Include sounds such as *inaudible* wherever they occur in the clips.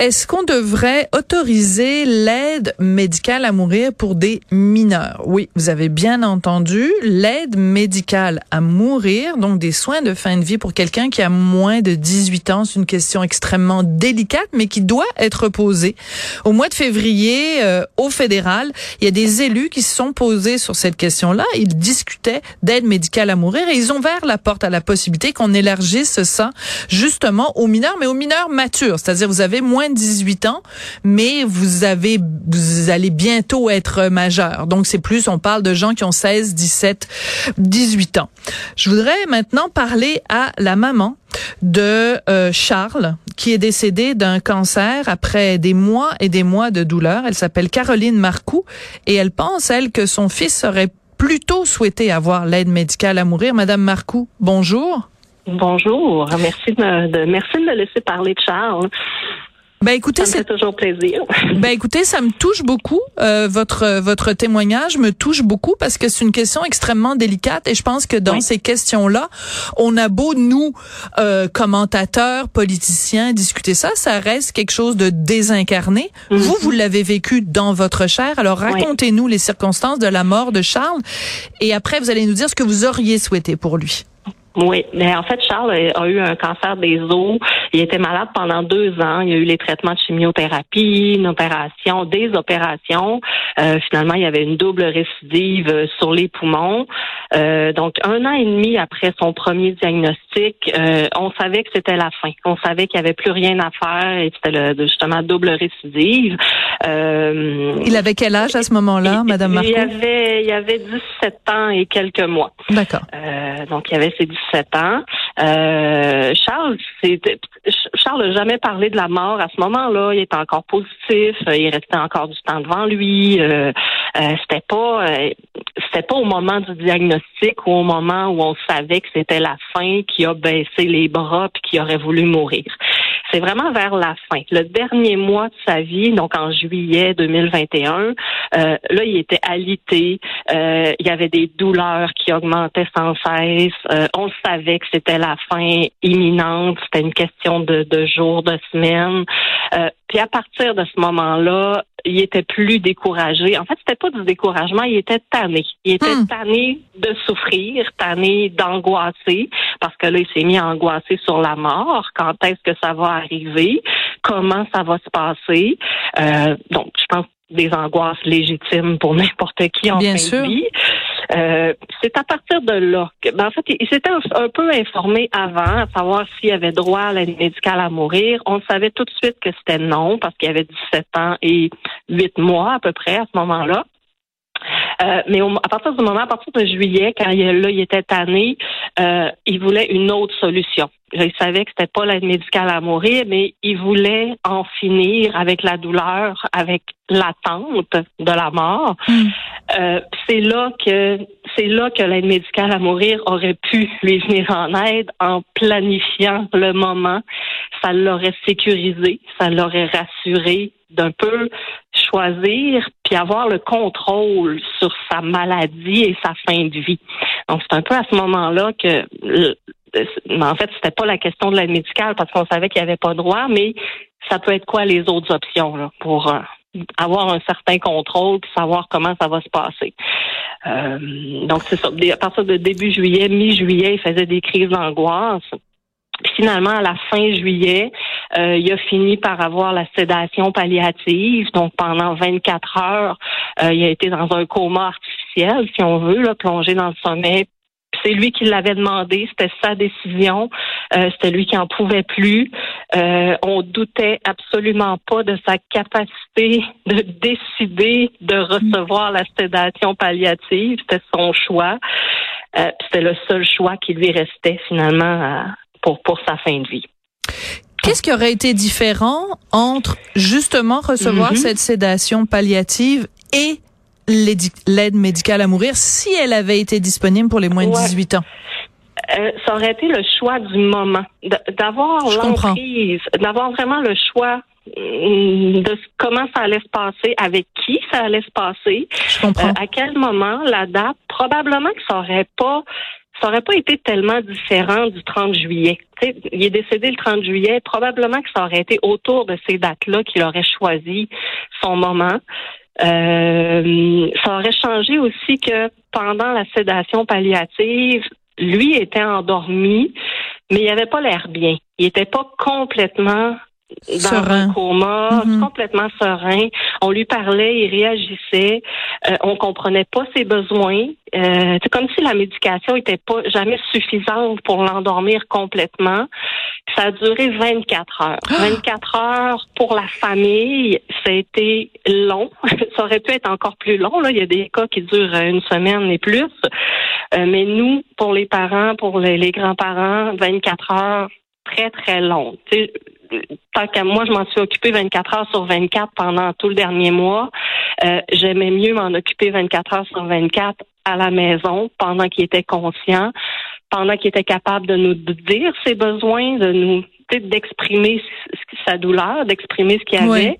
Est-ce qu'on devrait autoriser l'aide médicale à mourir pour des mineurs? Oui, vous avez bien entendu, l'aide médicale à mourir, donc des soins de fin de vie pour quelqu'un qui a moins de 18 ans, c'est une question extrêmement délicate, mais qui doit être posée. Au mois de février, euh, au fédéral, il y a des élus qui se sont posés sur cette question-là. Ils discutaient d'aide médicale à mourir et ils ont ouvert la porte à la possibilité qu'on élargisse ça justement aux mineurs, mais aux mineurs matures, c'est-à-dire vous avez moins 18 ans, mais vous avez, vous allez bientôt être majeur. Donc, c'est plus, on parle de gens qui ont 16, 17, 18 ans. Je voudrais maintenant parler à la maman de euh, Charles, qui est décédé d'un cancer après des mois et des mois de douleur. Elle s'appelle Caroline Marcoux et elle pense, elle, que son fils aurait plutôt souhaité avoir l'aide médicale à mourir. Madame Marcoux, bonjour. Bonjour, merci de, merci de me laisser parler de Charles. Ben écoutez, c'est toujours plaisir. *laughs* Ben écoutez, ça me touche beaucoup. Euh, votre votre témoignage me touche beaucoup parce que c'est une question extrêmement délicate et je pense que dans ces questions-là, on a beau nous euh, commentateurs, politiciens discuter ça, ça reste quelque chose de désincarné. Mm-hmm. Vous, vous l'avez vécu dans votre chair. Alors racontez-nous les circonstances de la mort de Charles et après vous allez nous dire ce que vous auriez souhaité pour lui. Oui, mais en fait, Charles a eu un cancer des os. Il était malade pendant deux ans. Il a eu les traitements de chimiothérapie, une opération, des opérations. Euh, finalement, il y avait une double récidive euh, sur les poumons. Euh, donc, un an et demi après son premier diagnostic, euh, on savait que c'était la fin. On savait qu'il n'y avait plus rien à faire et c'était justement double récidive. il avait quel âge à ce moment-là, Madame Marco? Il avait, il avait 17 ans et quelques mois. D'accord. donc, il avait ses 17 ans. Euh, Charles, Charles n'a jamais parlé de la mort à ce moment-là. Il était encore positif. Il restait encore du temps devant lui. Euh, euh, c'était pas, c'était pas au moment du diagnostic ou au moment où on savait que c'était la fin qui a baissé les bras puis qui aurait voulu mourir. C'est vraiment vers la fin. Le dernier mois de sa vie, donc en juillet 2021, euh, là, il était alité. Euh, il y avait des douleurs qui augmentaient sans cesse. Euh, on savait que c'était la fin imminente. C'était une question de, de jours, de semaines. Euh, puis à partir de ce moment-là, il était plus découragé. En fait, c'était pas du découragement, il était tanné. Il était hmm. tanné de souffrir, tanné d'angoisser, parce que là, il s'est mis à angoisser sur la mort. Quand est-ce que ça va arriver? Comment ça va se passer? Euh, donc, je pense des angoisses légitimes pour *laughs* n'importe qui en Bien fin sûr. de vie. Euh, c'est à partir de là que, ben, en fait, il, s'était un, peu informé avant, à savoir s'il avait droit à l'aide médicale à mourir. On savait tout de suite que c'était non, parce qu'il avait 17 ans et 8 mois à peu près à ce moment-là. Euh, mais à partir du moment, à partir de juillet, quand il, là, il était tanné, euh, il voulait une autre solution. Il savait que c'était pas l'aide médicale à mourir, mais il voulait en finir avec la douleur, avec l'attente de la mort. Hmm. Euh, c'est là que c'est là que l'aide médicale à mourir aurait pu lui venir en aide en planifiant le moment. Ça l'aurait sécurisé, ça l'aurait rassuré d'un peu choisir puis avoir le contrôle sur sa maladie et sa fin de vie. Donc c'est un peu à ce moment-là que en fait, c'était pas la question de l'aide médicale parce qu'on savait qu'il n'y avait pas droit, mais ça peut être quoi les autres options pour euh, avoir un certain contrôle puis savoir comment ça va se passer. Euh, donc c'est ça. À partir de début juillet, mi-juillet, il faisait des crises d'angoisse. finalement, à la fin juillet, euh, il a fini par avoir la sédation palliative. Donc pendant 24 heures, il a été dans un coma artificiel, si on veut, là, plongé dans le sommeil c'est lui qui l'avait demandé, c'était sa décision, euh, c'était lui qui en pouvait plus. Euh, on doutait absolument pas de sa capacité de décider de recevoir la sédation palliative, c'était son choix. Euh, c'était le seul choix qui lui restait finalement pour pour sa fin de vie. Qu'est-ce qui aurait été différent entre justement recevoir mm-hmm. cette sédation palliative et l'aide médicale à mourir si elle avait été disponible pour les moins de 18 ans? Euh, ça aurait été le choix du moment, d'avoir l'emprise, d'avoir vraiment le choix de comment ça allait se passer, avec qui ça allait se passer, à quel moment, la date. Probablement que ça aurait pas ça aurait pas été tellement différent du 30 juillet. il est décédé le 30 juillet. Probablement que ça aurait été autour de ces dates-là qu'il aurait choisi son moment. Euh, ça aurait changé aussi que pendant la sédation palliative, lui était endormi, mais il avait pas l'air bien. Il était pas complètement dans un coma, mm-hmm. complètement serein. On lui parlait, il réagissait. Euh, on comprenait pas ses besoins. Euh, c'est comme si la médication était pas jamais suffisante pour l'endormir complètement. Ça a duré 24 heures. 24 ah! heures pour la famille, ça a été long. *laughs* ça aurait pu être encore plus long. Là, il y a des cas qui durent une semaine et plus. Euh, mais nous, pour les parents, pour les, les grands-parents, 24 heures, très très long tant qu'à moi, je m'en suis occupée 24 heures sur 24 pendant tout le dernier mois. Euh, j'aimais mieux m'en occuper 24 heures sur 24 à la maison pendant qu'il était conscient, pendant qu'il était capable de nous dire ses besoins, de nous d'exprimer sa douleur, d'exprimer ce qu'il avait.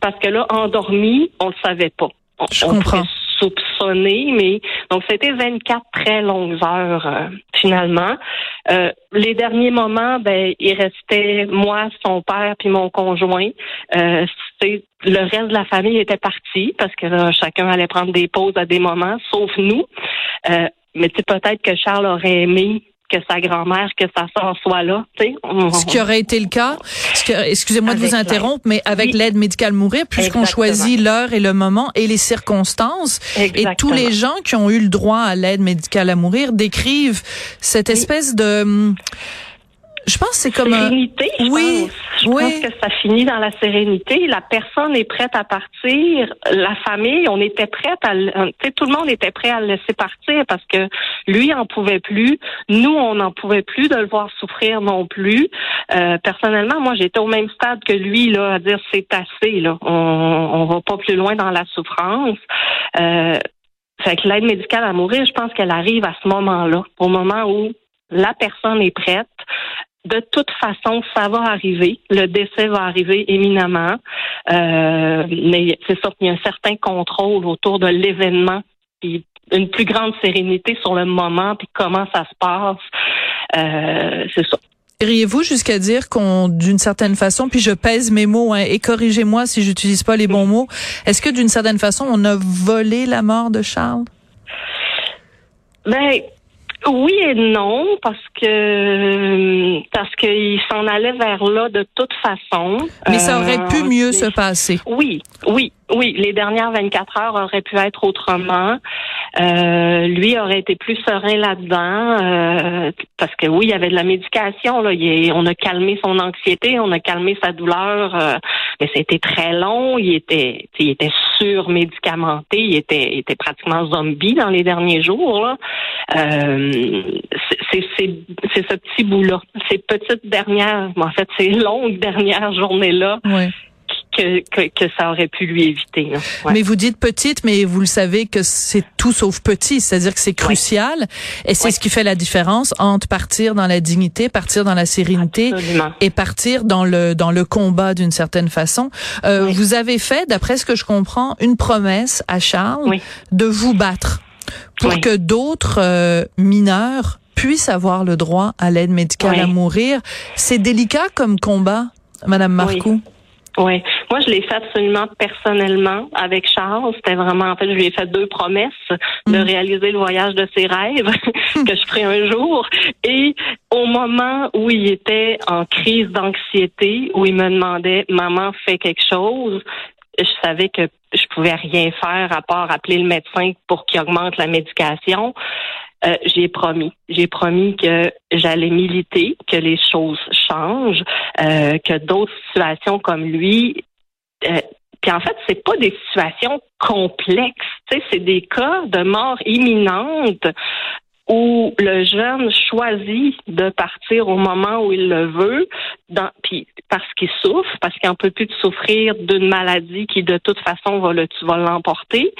Parce que là, endormi, on le savait pas. je comprends soupçonné, mais donc c'était 24 très longues heures euh, finalement. Euh, les derniers moments, ben il restait moi, son père puis mon conjoint. Euh, le reste de la famille était parti parce que là, chacun allait prendre des pauses à des moments, sauf nous. Euh, mais peut-être que Charles aurait aimé que sa grand-mère, que sa soeur soit là. Ce qui aurait été le cas, excusez-moi de vous interrompre, mais avec l'aide médicale mourir, puisqu'on choisit l'heure et le moment et les circonstances, et tous les gens qui ont eu le droit à l'aide médicale à mourir décrivent cette espèce de hum, je pense que c'est comme oui, je oui. pense que ça finit dans la sérénité. La personne est prête à partir. La famille, on était prête à, tout le monde était prêt à le laisser partir parce que lui en pouvait plus. Nous, on n'en pouvait plus de le voir souffrir non plus. Euh, personnellement, moi, j'étais au même stade que lui là, à dire c'est assez là. On, on va pas plus loin dans la souffrance. Euh, fait que l'aide médicale à mourir, je pense qu'elle arrive à ce moment-là, au moment où la personne est prête, de toute façon, ça va arriver. Le décès va arriver éminemment. Euh, mais c'est sûr qu'il y a un certain contrôle autour de l'événement, puis une plus grande sérénité sur le moment, puis comment ça se passe. Euh, c'est ça. Iriez-vous jusqu'à dire qu'on, d'une certaine façon, puis je pèse mes mots, hein, et corrigez-moi si j'utilise pas les bons mots, est-ce que d'une certaine façon, on a volé la mort de Charles? Ben, oui et non, parce que parce qu'il s'en allait vers là de toute façon. Mais ça aurait pu euh, mieux se passer. Oui, oui, oui. Les dernières 24 heures auraient pu être autrement. Euh, lui aurait été plus serein là-dedans euh, parce que oui, il y avait de la médication. Là. on a calmé son anxiété, on a calmé sa douleur, euh, mais c'était très long. Il était, il était surmédicamenté, il était, il était pratiquement zombie dans les derniers jours. Euh, c'est, c'est, c'est ce petit bout-là, ces petites dernières, en fait, ces longues *laughs* dernières journées-là. Oui que, que, que, ça aurait pu lui éviter. Mais vous dites petite, mais vous le savez que c'est tout sauf petit, c'est-à-dire que c'est crucial. Et c'est ce qui fait la différence entre partir dans la dignité, partir dans la sérénité et partir dans le dans le combat d'une certaine façon. Euh, Vous avez fait, d'après ce que je comprends, une promesse à Charles de vous battre pour que d'autres euh, mineurs puissent avoir le droit à l'aide médicale à mourir. C'est délicat comme combat, Madame Marcoux. Oui, moi je l'ai fait absolument personnellement avec Charles. C'était vraiment, en fait, je lui ai fait deux promesses de mm. réaliser le voyage de ses rêves *laughs* que je ferai un jour. Et au moment où il était en crise d'anxiété, où il me demandait, maman, fais quelque chose, je savais que je pouvais rien faire à part appeler le médecin pour qu'il augmente la médication. Euh, j'ai promis. J'ai promis que j'allais militer, que les choses changent, euh, que d'autres situations comme lui. Euh, puis en fait, c'est pas des situations complexes. C'est des cas de mort imminente où le jeune choisit de partir au moment où il le veut, dans, parce qu'il souffre, parce qu'il n'en peut plus de souffrir d'une maladie qui de toute façon va le, va l'emporter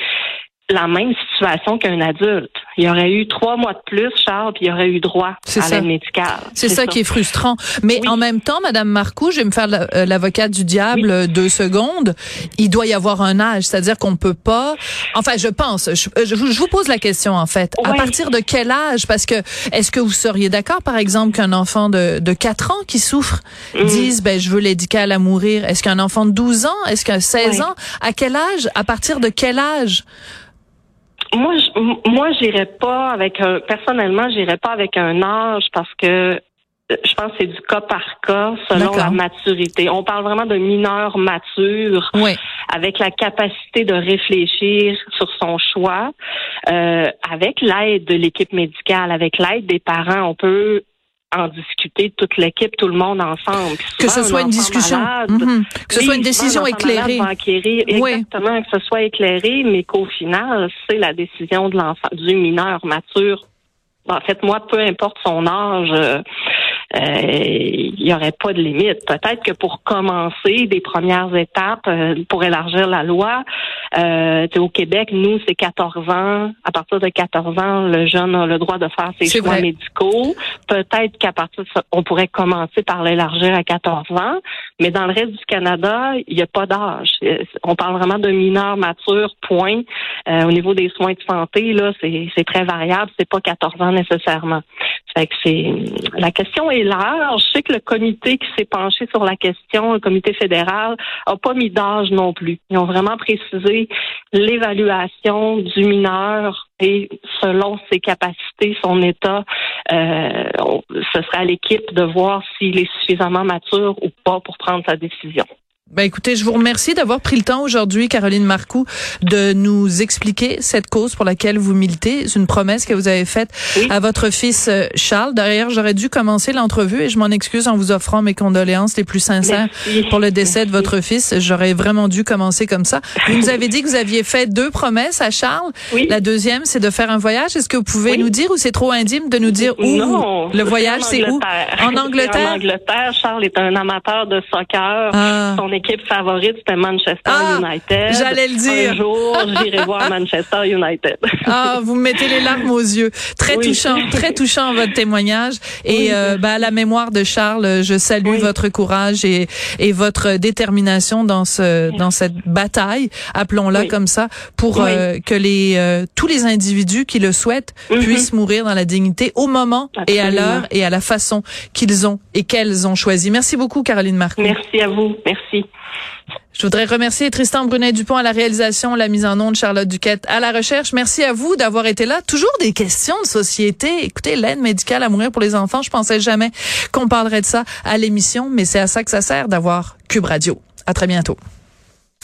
la même situation qu'un adulte. Il y aurait eu trois mois de plus, Charles, puis il y aurait eu droit à l'aide médicale. C'est ça, qui est frustrant. Mais en même temps, Madame Marcoux, je vais me faire euh, l'avocate du diable euh, deux secondes. Il doit y avoir un âge, c'est-à-dire qu'on peut pas. Enfin, je pense. Je, vous pose la question en fait. À partir de quel âge? Parce que est-ce que vous seriez d'accord, par exemple, qu'un enfant de, de 4 ans qui souffre mm. dise, ben je veux l'éducal à mourir? Est-ce qu'un enfant de 12 ans? Est-ce qu'un 16 ans? À quel âge? À partir de quel âge? Moi, je, moi, j'irais pas avec un, personnellement, j'irais pas avec un âge parce que euh, je pense que c'est du cas par cas selon la maturité. On parle vraiment de mineur mature avec la capacité de réfléchir sur son choix, euh, avec l'aide de l'équipe médicale, avec l'aide des parents. On peut en discuter toute l'équipe, tout le monde ensemble. que ce soit une discussion, mhm. que ce soit une décision éclairée. exactement, que ce soit éclairé, mais qu'au final, c'est la décision de l'enfant, du mineur mature. En fait, moi, peu importe son âge, euh, il n'y aurait pas de limite. Peut-être que pour commencer des premières étapes, euh, pour élargir la loi, euh, au Québec, nous, c'est 14 ans. À partir de 14 ans, le jeune a le droit de faire ses choix médicaux. Peut-être qu'à partir de ça, on pourrait commencer par l'élargir à 14 ans. Mais dans le reste du Canada, il n'y a pas d'âge. On parle vraiment de mineurs matures, point. au niveau des soins de santé, là, c'est très variable. C'est pas 14 ans nécessairement. Fait que c'est la question est large. Je sais que le comité qui s'est penché sur la question, le comité fédéral, a pas mis d'âge non plus. Ils ont vraiment précisé l'évaluation du mineur et selon ses capacités, son état, euh, ce sera à l'équipe de voir s'il est suffisamment mature ou pas pour prendre sa décision. Ben écoutez, je vous remercie d'avoir pris le temps aujourd'hui, Caroline Marcoux, de nous expliquer cette cause pour laquelle vous militez. C'est une promesse que vous avez faite à votre fils euh, Charles. D'ailleurs, j'aurais dû commencer l'entrevue et je m'en excuse en vous offrant mes condoléances les plus sincères pour le décès de votre fils. J'aurais vraiment dû commencer comme ça. Vous nous avez dit que vous aviez fait deux promesses à Charles. La deuxième, c'est de faire un voyage. Est-ce que vous pouvez nous dire ou c'est trop intime de nous dire où? Non, le voyage, c'est où? En Angleterre? En Angleterre, Charles est un amateur de soccer. Ah équipe favorite, c'était Manchester ah, United. J'allais le dire. Un jour, j'irai *laughs* voir Manchester United. ah, vous me mettez les larmes aux yeux. Très touchant, très touchant votre témoignage. Et euh, ben, à la mémoire de Charles, je salue votre courage et, et votre détermination dans ce dans cette bataille, appelons-la comme ça, pour euh, que les euh, tous les individus qui le souhaitent mm-hmm. puissent mourir dans la dignité au moment et à l'heure et à la façon qu'ils ont et qu'elles ont choisi. Merci beaucoup, Caroline Marc. Merci à vous. Merci. Je voudrais remercier Tristan Brunet-Dupont à la réalisation, la mise en onde, Charlotte Duquette à la recherche. Merci à vous d'avoir été là. Toujours des questions de société. Écoutez, l'aide médicale à mourir pour les enfants, je pensais jamais qu'on parlerait de ça à l'émission, mais c'est à ça que ça sert d'avoir Cube Radio. À très bientôt.